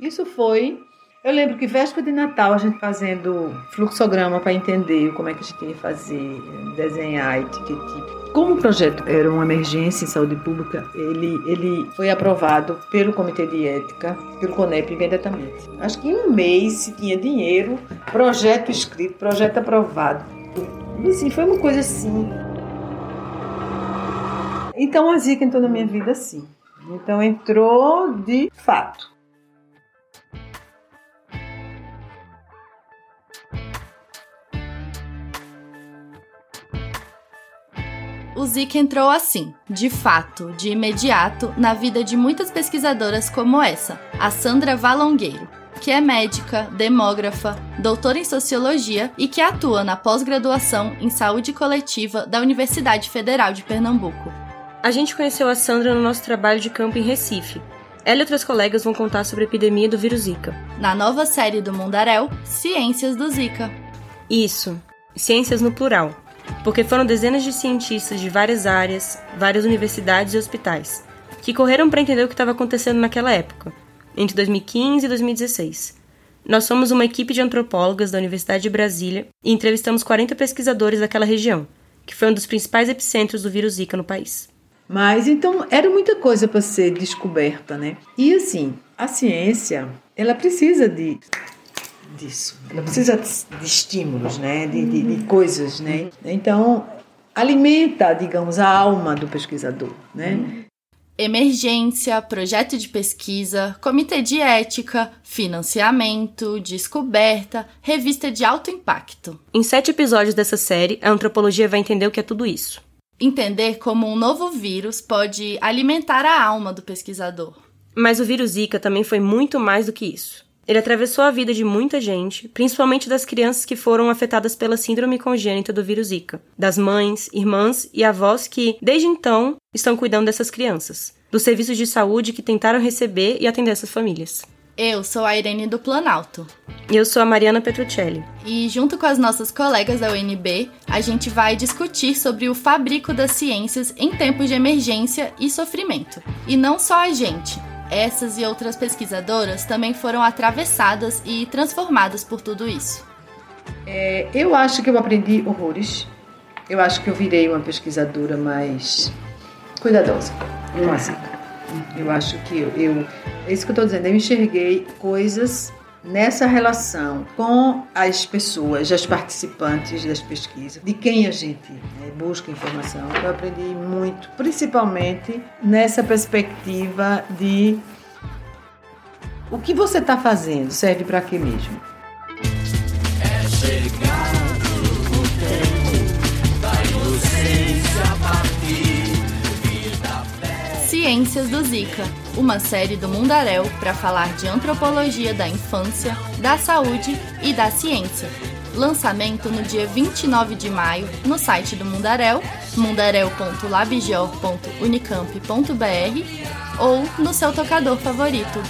Isso foi eu lembro que véspera de Natal a gente fazendo fluxograma para entender como é que a gente ia fazer, desenhar e. Como o projeto era uma emergência em saúde pública, ele, ele foi aprovado pelo Comitê de Ética, pelo CONEP imediatamente. Acho que em um mês se tinha dinheiro, projeto escrito, projeto aprovado. Assim, foi uma coisa assim. Então a Zika entrou na minha vida assim. Então entrou de fato. O Zika entrou assim, de fato, de imediato, na vida de muitas pesquisadoras como essa, a Sandra Valongueiro, que é médica, demógrafa, doutora em sociologia e que atua na pós-graduação em saúde coletiva da Universidade Federal de Pernambuco. A gente conheceu a Sandra no nosso trabalho de campo em Recife. Ela e outras colegas vão contar sobre a epidemia do vírus Zika. Na nova série do Mundarel, Ciências do Zika. Isso, ciências no plural porque foram dezenas de cientistas de várias áreas, várias universidades e hospitais, que correram para entender o que estava acontecendo naquela época, entre 2015 e 2016. Nós somos uma equipe de antropólogas da Universidade de Brasília e entrevistamos 40 pesquisadores daquela região, que foi um dos principais epicentros do vírus Zika no país. Mas então era muita coisa para ser descoberta, né? E assim, a ciência, ela precisa de disso. Ela precisa de estímulos, né? de, de, de coisas. Né? Então, alimenta, digamos, a alma do pesquisador. Né? Emergência, projeto de pesquisa, comitê de ética, financiamento, descoberta, revista de alto impacto. Em sete episódios dessa série, a antropologia vai entender o que é tudo isso. Entender como um novo vírus pode alimentar a alma do pesquisador. Mas o vírus Zika também foi muito mais do que isso. Ele atravessou a vida de muita gente, principalmente das crianças que foram afetadas pela síndrome congênita do vírus Zika, das mães, irmãs e avós que, desde então, estão cuidando dessas crianças, dos serviços de saúde que tentaram receber e atender essas famílias. Eu sou a Irene do Planalto. E eu sou a Mariana Petruccelli. E junto com as nossas colegas da UNB, a gente vai discutir sobre o fabrico das ciências em tempos de emergência e sofrimento. E não só a gente, essas e outras pesquisadoras também foram atravessadas e transformadas por tudo isso. É, eu acho que eu aprendi horrores. Eu acho que eu virei uma pesquisadora mais cuidadosa, clássica. Eu acho que eu, eu é isso que eu estou dizendo, eu enxerguei coisas nessa relação com as pessoas, as participantes das pesquisas, de quem a gente né, busca informação. Eu aprendi muito, principalmente nessa perspectiva de o que você está fazendo serve para quê mesmo. É chegado Ciências do Zika uma série do Mundaréu para falar de antropologia da infância, da saúde e da ciência. Lançamento no dia 29 de maio no site do Mundaréu, mundaréu.labjor.unicamp.br ou no seu tocador favorito.